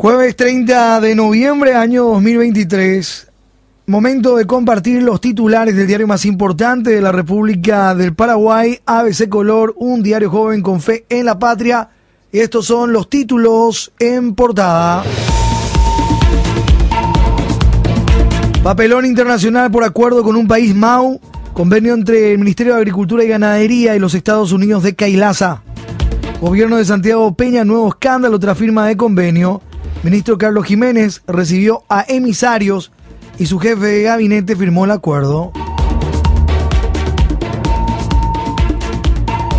Jueves 30 de noviembre, año 2023. Momento de compartir los titulares del diario más importante de la República del Paraguay, ABC Color, un diario joven con fe en la patria. Estos son los títulos en portada. Papelón internacional por acuerdo con un país MAU. Convenio entre el Ministerio de Agricultura y Ganadería y los Estados Unidos de Cailasa. Gobierno de Santiago Peña, nuevo escándalo tras firma de convenio. Ministro Carlos Jiménez recibió a emisarios y su jefe de gabinete firmó el acuerdo.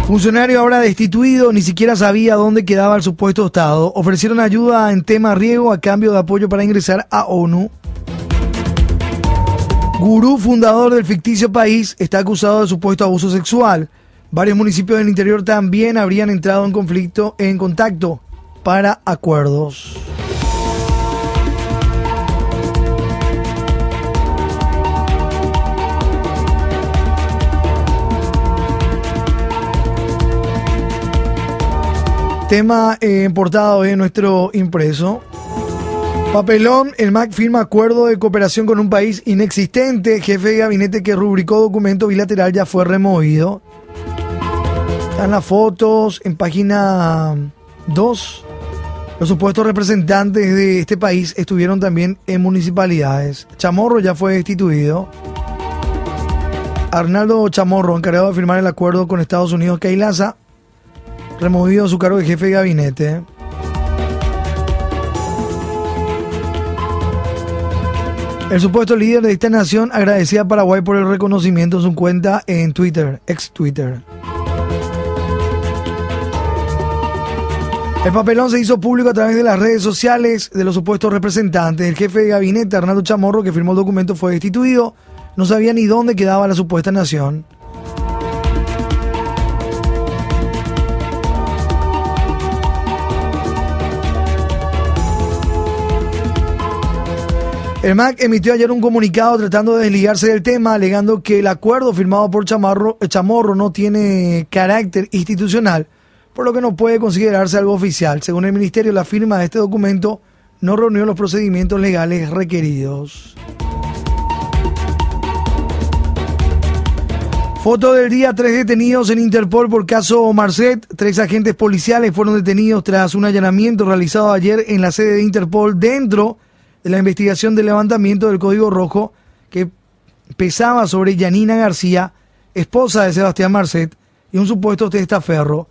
Funcionario ahora destituido, ni siquiera sabía dónde quedaba el supuesto Estado. Ofrecieron ayuda en tema riego a cambio de apoyo para ingresar a ONU. Gurú, fundador del ficticio país, está acusado de supuesto abuso sexual. Varios municipios del interior también habrían entrado en conflicto, en contacto para acuerdos. Tema eh, importado en nuestro impreso. Papelón, el MAC firma acuerdo de cooperación con un país inexistente. Jefe de gabinete que rubricó documento bilateral ya fue removido. Están las fotos en página 2. Los supuestos representantes de este país estuvieron también en municipalidades. Chamorro ya fue destituido. Arnaldo Chamorro, encargado de firmar el acuerdo con Estados Unidos, Kailaza, removido su cargo de jefe de gabinete. El supuesto líder de esta nación agradecía a Paraguay por el reconocimiento en su cuenta en Twitter, ex Twitter. El papelón se hizo público a través de las redes sociales de los supuestos representantes. El jefe de gabinete, Arnaldo Chamorro, que firmó el documento, fue destituido. No sabía ni dónde quedaba la supuesta nación. El MAC emitió ayer un comunicado tratando de desligarse del tema, alegando que el acuerdo firmado por Chamorro no tiene carácter institucional, por lo que no puede considerarse algo oficial. Según el Ministerio, la firma de este documento no reunió los procedimientos legales requeridos. Foto del día, tres detenidos en Interpol por caso Marcet. Tres agentes policiales fueron detenidos tras un allanamiento realizado ayer en la sede de Interpol dentro de la investigación del levantamiento del Código Rojo que pesaba sobre Yanina García, esposa de Sebastián Marcet, y un supuesto testaferro.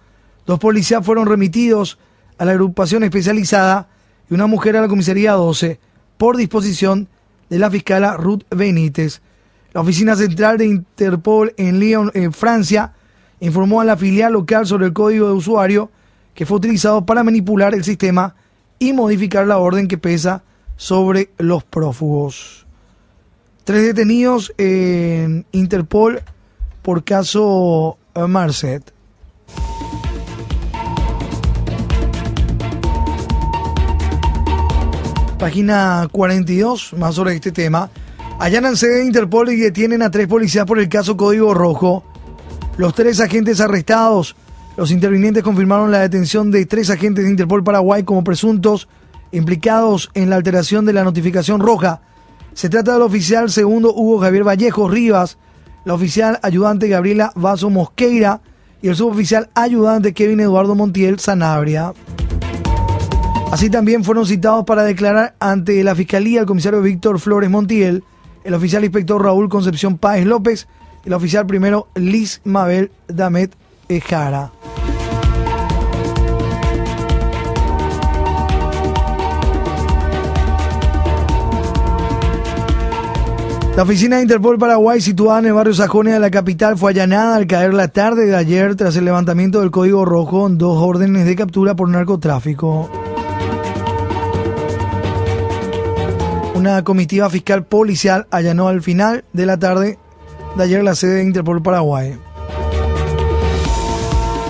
Dos policías fueron remitidos a la agrupación especializada y una mujer a la comisaría 12 por disposición de la fiscala Ruth Benítez. La oficina central de Interpol en Lyon, en Francia, informó a la filial local sobre el código de usuario que fue utilizado para manipular el sistema y modificar la orden que pesa sobre los prófugos. Tres detenidos en Interpol por caso eh, Marcet. Página 42, más sobre este tema. Allanan sede de Interpol y detienen a tres policías por el caso Código Rojo. Los tres agentes arrestados. Los intervinientes confirmaron la detención de tres agentes de Interpol Paraguay como presuntos implicados en la alteración de la notificación roja. Se trata del oficial segundo Hugo Javier Vallejo Rivas, la oficial ayudante Gabriela Vaso Mosqueira y el suboficial ayudante Kevin Eduardo Montiel Sanabria. Así también fueron citados para declarar ante la Fiscalía el comisario Víctor Flores Montiel, el oficial inspector Raúl Concepción Páez López y el oficial primero Liz Mabel Damet Ejara. La oficina de Interpol Paraguay, situada en el barrio Sajonia de la capital, fue allanada al caer la tarde de ayer tras el levantamiento del Código Rojo en dos órdenes de captura por narcotráfico. Una comitiva fiscal policial allanó al final de la tarde de ayer la sede de Interpol Paraguay.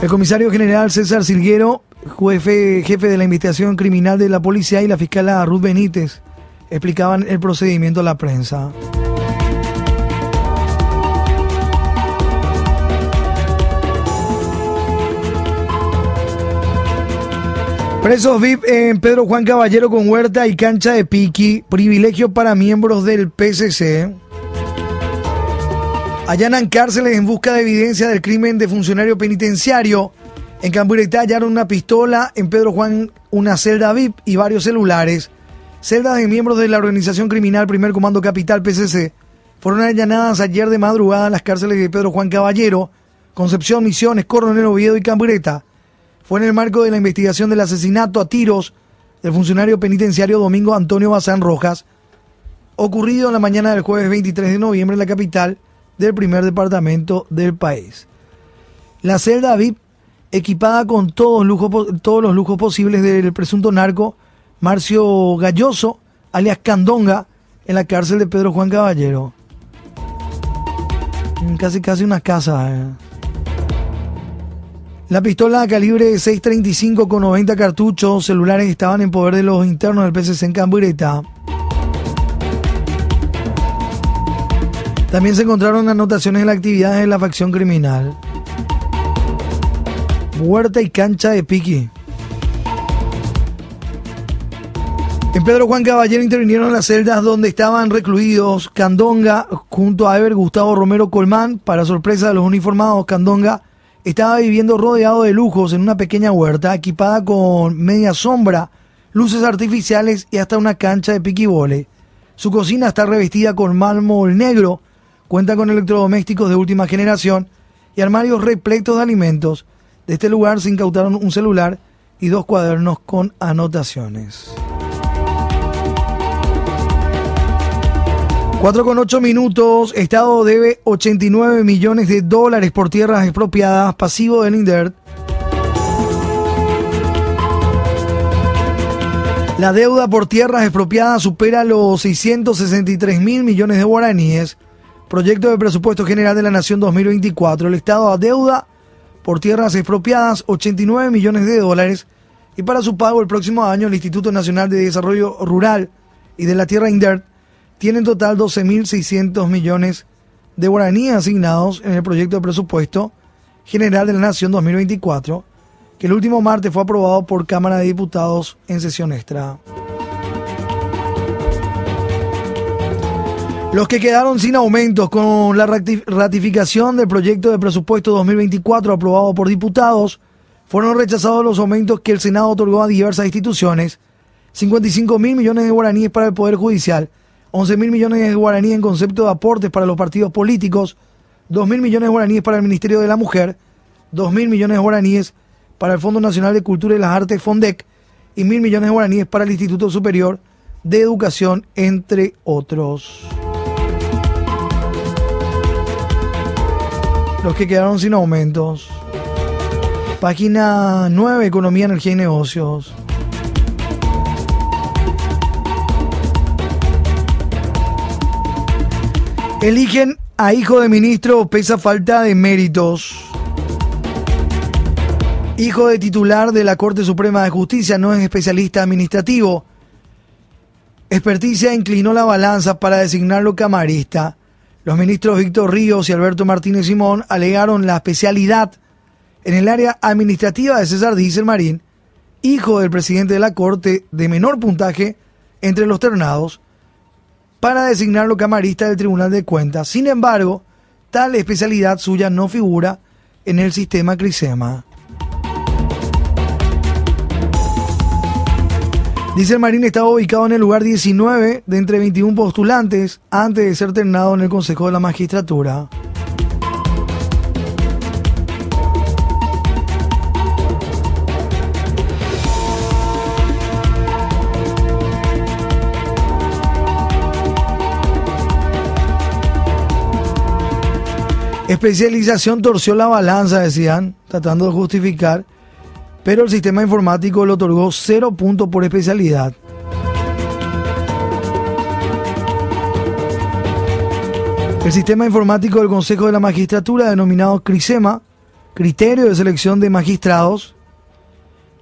El comisario general César Silguero, jefe, jefe de la investigación criminal de la policía y la fiscal Ruth Benítez explicaban el procedimiento a la prensa. Presos VIP en Pedro Juan Caballero con huerta y cancha de piqui. Privilegio para miembros del PCC. Allanan cárceles en busca de evidencia del crimen de funcionario penitenciario. En Camburetá hallaron una pistola, en Pedro Juan una celda VIP y varios celulares. Celdas de miembros de la organización criminal Primer Comando Capital PCC fueron allanadas ayer de madrugada en las cárceles de Pedro Juan Caballero, Concepción, Misiones, Coronel Oviedo y Cambureta fue en el marco de la investigación del asesinato a tiros del funcionario penitenciario Domingo Antonio Bazán Rojas, ocurrido en la mañana del jueves 23 de noviembre en la capital del primer departamento del país. La celda VIP, equipada con todos, los lujos posibles del presunto narco Marcio Galloso, alias Candonga, en la cárcel de Pedro Juan Caballero. Casi, casi una casa. Eh. La pistola calibre 6.35 con 90 cartuchos celulares estaban en poder de los internos del PCC en Cambureta. También se encontraron anotaciones de la actividad de la facción criminal. Huerta y cancha de piqui. En Pedro Juan Caballero intervinieron las celdas donde estaban recluidos Candonga junto a Ever Gustavo Romero Colmán. Para sorpresa de los uniformados, Candonga estaba viviendo rodeado de lujos en una pequeña huerta equipada con media sombra, luces artificiales y hasta una cancha de piquibole. Su cocina está revestida con mármol negro, cuenta con electrodomésticos de última generación y armarios repletos de alimentos. De este lugar se incautaron un celular y dos cuadernos con anotaciones. 4 con 8 minutos. Estado debe 89 millones de dólares por tierras expropiadas. Pasivo del INDERT. La deuda por tierras expropiadas supera los 663 mil millones de guaraníes. Proyecto de presupuesto general de la Nación 2024. El Estado a deuda por tierras expropiadas 89 millones de dólares. Y para su pago el próximo año el Instituto Nacional de Desarrollo Rural y de la Tierra INDERT tiene en total 12.600 millones de guaraníes asignados en el proyecto de presupuesto general de la Nación 2024, que el último martes fue aprobado por Cámara de Diputados en sesión extra. Los que quedaron sin aumentos con la ratificación del proyecto de presupuesto 2024 aprobado por diputados fueron rechazados los aumentos que el Senado otorgó a diversas instituciones, 55 mil millones de guaraníes para el Poder Judicial, 11 mil millones de guaraníes en concepto de aportes para los partidos políticos, 2 mil millones de guaraníes para el Ministerio de la Mujer, 2 mil millones de guaraníes para el Fondo Nacional de Cultura y las Artes FONDEC y mil millones de guaraníes para el Instituto Superior de Educación, entre otros. Los que quedaron sin aumentos. Página 9, Economía, Energía y Negocios. Eligen a hijo de ministro pesa falta de méritos. Hijo de titular de la Corte Suprema de Justicia, no es especialista administrativo. Experticia inclinó la balanza para designarlo camarista. Los ministros Víctor Ríos y Alberto Martínez Simón alegaron la especialidad en el área administrativa de César Díaz Marín, hijo del presidente de la Corte de menor puntaje entre los ternados, para designarlo camarista del Tribunal de Cuentas. Sin embargo, tal especialidad suya no figura en el sistema Crisema. Dice el Marín estaba ubicado en el lugar 19 de entre 21 postulantes antes de ser ternado en el Consejo de la Magistratura. Especialización torció la balanza, decían, tratando de justificar, pero el sistema informático le otorgó cero puntos por especialidad. El sistema informático del Consejo de la Magistratura, denominado CRISEMA, Criterio de Selección de Magistrados,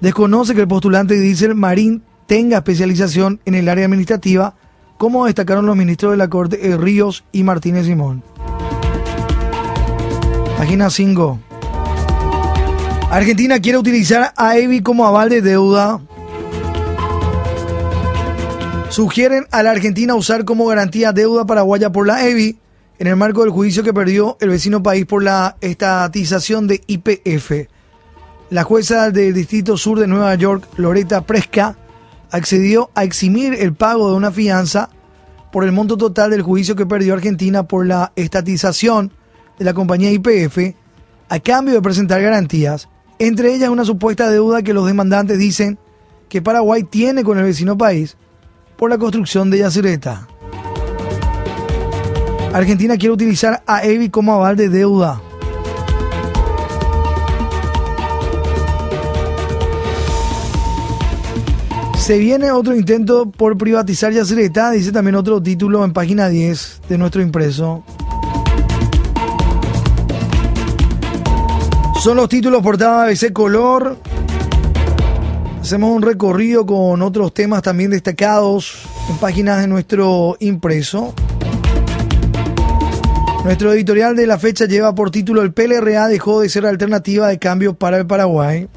desconoce que el postulante Diesel Marín tenga especialización en el área administrativa, como destacaron los ministros de la Corte eh, Ríos y Martínez Simón. Página 5. Argentina quiere utilizar a EBI como aval de deuda. Sugieren a la Argentina usar como garantía deuda paraguaya por la EBI en el marco del juicio que perdió el vecino país por la estatización de IPF. La jueza del Distrito Sur de Nueva York, Loretta Presca, accedió a eximir el pago de una fianza por el monto total del juicio que perdió Argentina por la estatización de la compañía IPF a cambio de presentar garantías, entre ellas una supuesta deuda que los demandantes dicen que Paraguay tiene con el vecino país por la construcción de Yacyretá. Argentina quiere utilizar a EBI como aval de deuda. Se viene otro intento por privatizar Yacyretá, dice también otro título en página 10 de nuestro impreso. Son los títulos portada ABC Color. Hacemos un recorrido con otros temas también destacados en páginas de nuestro impreso. Nuestro editorial de la fecha lleva por título El PLRA dejó de ser alternativa de cambio para el Paraguay.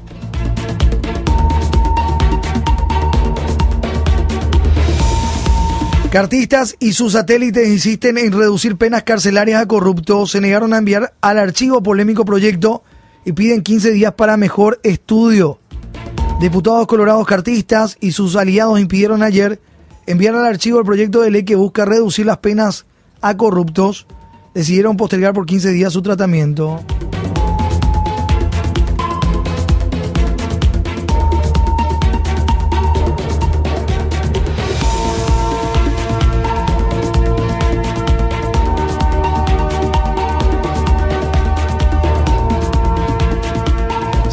Cartistas y sus satélites insisten en reducir penas carcelarias a corruptos. Se negaron a enviar al archivo polémico proyecto y piden 15 días para mejor estudio. Diputados colorados cartistas y sus aliados impidieron ayer enviar al archivo el proyecto de ley que busca reducir las penas a corruptos. Decidieron postergar por 15 días su tratamiento.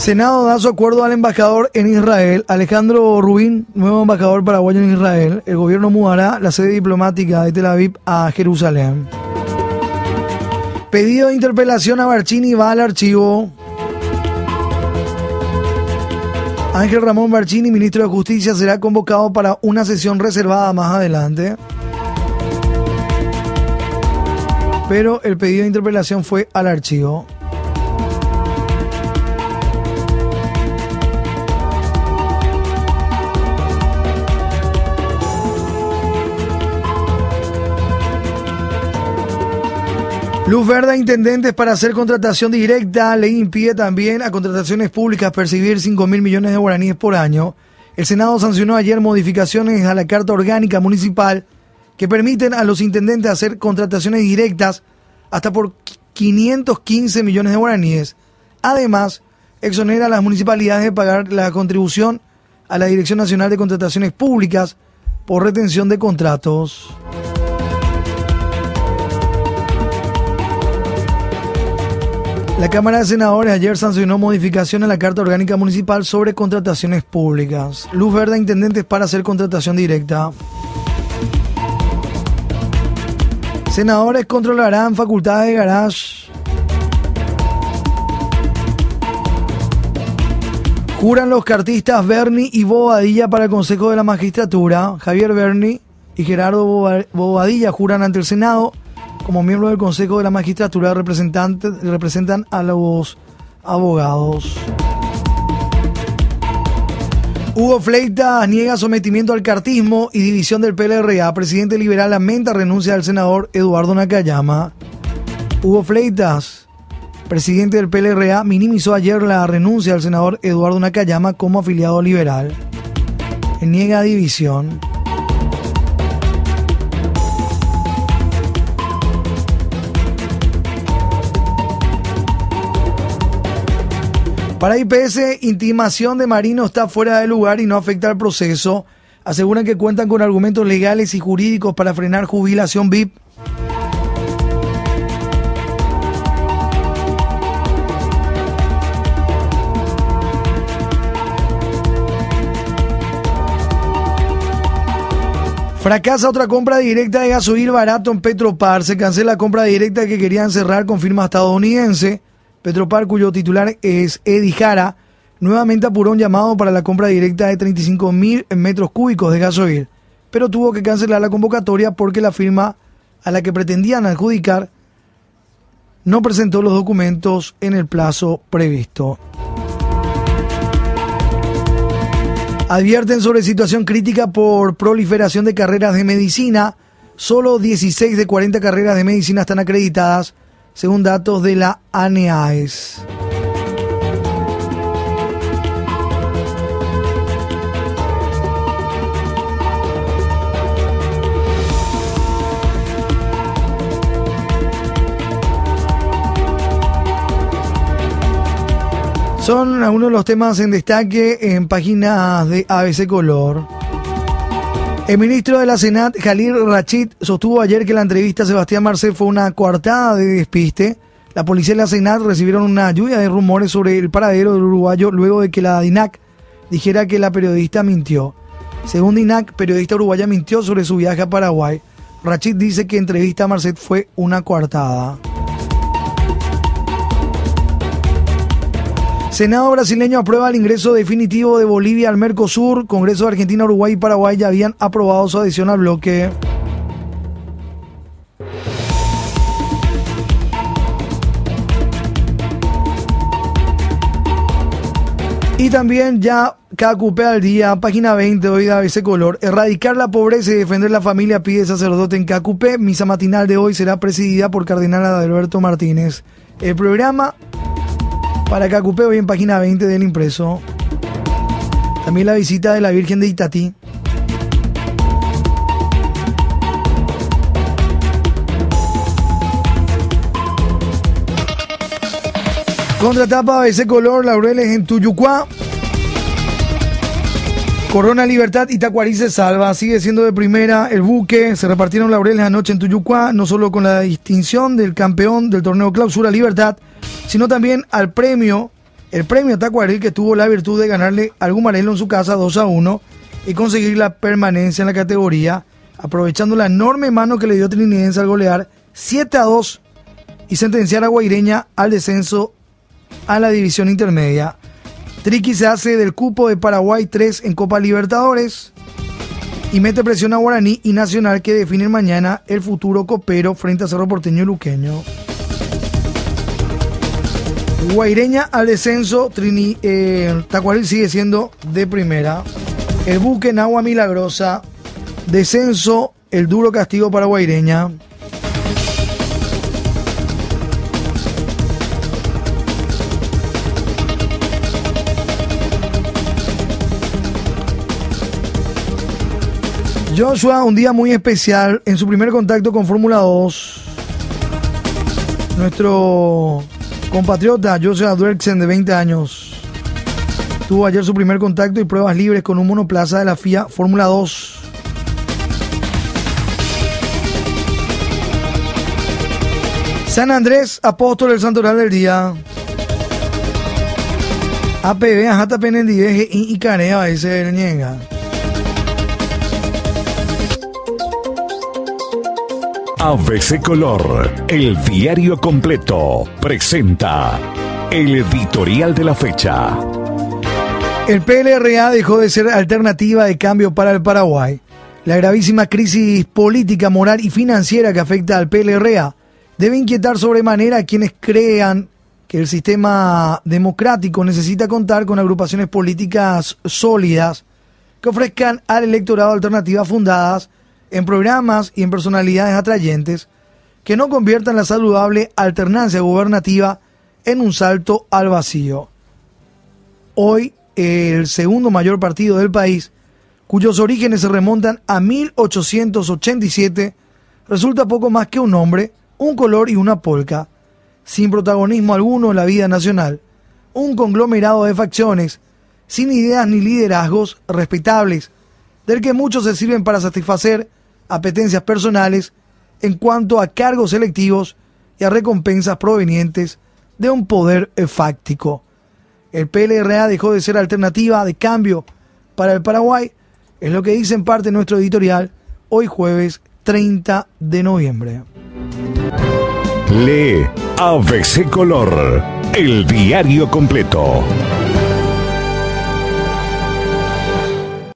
Senado da su acuerdo al embajador en Israel, Alejandro Rubín, nuevo embajador paraguayo en Israel. El gobierno mudará la sede diplomática de Tel Aviv a Jerusalén. Pedido de interpelación a Barcini va al archivo. Ángel Ramón Barcini, ministro de Justicia, será convocado para una sesión reservada más adelante. Pero el pedido de interpelación fue al archivo. Luz verde a intendentes para hacer contratación directa. Ley impide también a contrataciones públicas percibir 5 mil millones de guaraníes por año. El Senado sancionó ayer modificaciones a la Carta Orgánica Municipal que permiten a los intendentes hacer contrataciones directas hasta por 515 millones de guaraníes. Además, exonera a las municipalidades de pagar la contribución a la Dirección Nacional de Contrataciones Públicas por retención de contratos. La Cámara de Senadores ayer sancionó modificación a la Carta Orgánica Municipal sobre contrataciones públicas. Luz verde a intendentes para hacer contratación directa. Senadores controlarán facultades de garage. Juran los cartistas Berni y Bobadilla para el Consejo de la Magistratura. Javier Berni y Gerardo Bobadilla juran ante el Senado como miembro del Consejo de la Magistratura representan a los abogados. Hugo Fleitas niega sometimiento al cartismo y división del PLRA. Presidente liberal lamenta renuncia del senador Eduardo Nakayama. Hugo Fleitas, presidente del PLRA, minimizó ayer la renuncia del senador Eduardo Nakayama como afiliado liberal. Niega división. Para IPS, intimación de Marino está fuera de lugar y no afecta al proceso. Aseguran que cuentan con argumentos legales y jurídicos para frenar jubilación VIP. Fracasa otra compra directa de gasoil barato en Petropar. Se cancela la compra directa que querían cerrar con firma estadounidense. Petropar, cuyo titular es Eddie Jara, nuevamente apuró un llamado para la compra directa de 35 mil metros cúbicos de gasoil, pero tuvo que cancelar la convocatoria porque la firma a la que pretendían adjudicar no presentó los documentos en el plazo previsto. Advierten sobre situación crítica por proliferación de carreras de medicina. Solo 16 de 40 carreras de medicina están acreditadas, según datos de la ANEAES. Son algunos de los temas en destaque en páginas de ABC Color. El ministro de la Senat, Jalil Rachid, sostuvo ayer que la entrevista a Sebastián Marcel fue una coartada de despiste. La policía y la Senat recibieron una lluvia de rumores sobre el paradero del uruguayo luego de que la DINAC dijera que la periodista mintió. Según DINAC, periodista uruguaya mintió sobre su viaje a Paraguay. Rachid dice que entrevista a Marcet fue una coartada. Senado brasileño aprueba el ingreso definitivo de Bolivia al Mercosur. Congreso de Argentina, Uruguay y Paraguay ya habían aprobado su adhesión al bloque. Y también ya KQP al día, página 20 hoy de ABC Color. Erradicar la pobreza y defender la familia pide sacerdote en KQP. Misa matinal de hoy será presidida por Cardenal Adalberto Martínez. El programa para Cacupé hoy en página 20 del impreso. También la visita de la Virgen de Itatí. Contratapa ese color, Laureles en Tuyucuá. Corona Libertad, Itacuarí se salva, sigue siendo de primera el buque. Se repartieron laureles anoche en Tuyucuá, no solo con la distinción del campeón del torneo Clausura Libertad, sino también al premio, el premio Tacuarí que tuvo la virtud de ganarle al Gumarelo en su casa 2 a 1 y conseguir la permanencia en la categoría, aprovechando la enorme mano que le dio Trinidense al golear 7 a 2 y sentenciar a Guaireña al descenso a la división intermedia. Triqui se hace del cupo de Paraguay 3 en Copa Libertadores y mete presión a Guaraní y Nacional que definen mañana el futuro copero frente a Cerro Porteño y Luqueño. Guaireña al descenso, Trini, eh, Tacuaril sigue siendo de primera. El buque en agua milagrosa, descenso, el duro castigo para Guaireña. Joshua, un día muy especial en su primer contacto con Fórmula 2. Nuestro Compatriota Joseph Adwerksen, de 20 años, tuvo ayer su primer contacto y pruebas libres con un monoplaza de la FIA Fórmula 2. San Andrés, apóstol del santoral del día. APB, Ajata Penendiveje y Icarea, ese niega. ABC Color, el diario completo, presenta el editorial de la fecha. El PLRA dejó de ser alternativa de cambio para el Paraguay. La gravísima crisis política, moral y financiera que afecta al PLRA debe inquietar sobremanera a quienes crean que el sistema democrático necesita contar con agrupaciones políticas sólidas que ofrezcan al electorado alternativas fundadas en programas y en personalidades atrayentes que no conviertan la saludable alternancia gubernativa en un salto al vacío. Hoy, el segundo mayor partido del país, cuyos orígenes se remontan a 1887, resulta poco más que un nombre, un color y una polca, sin protagonismo alguno en la vida nacional, un conglomerado de facciones, sin ideas ni liderazgos respetables, del que muchos se sirven para satisfacer apetencias personales en cuanto a cargos selectivos y a recompensas provenientes de un poder fáctico. El PLRA dejó de ser alternativa de cambio para el Paraguay, es lo que dice en parte nuestro editorial hoy jueves 30 de noviembre. Lee ABC Color, el diario completo.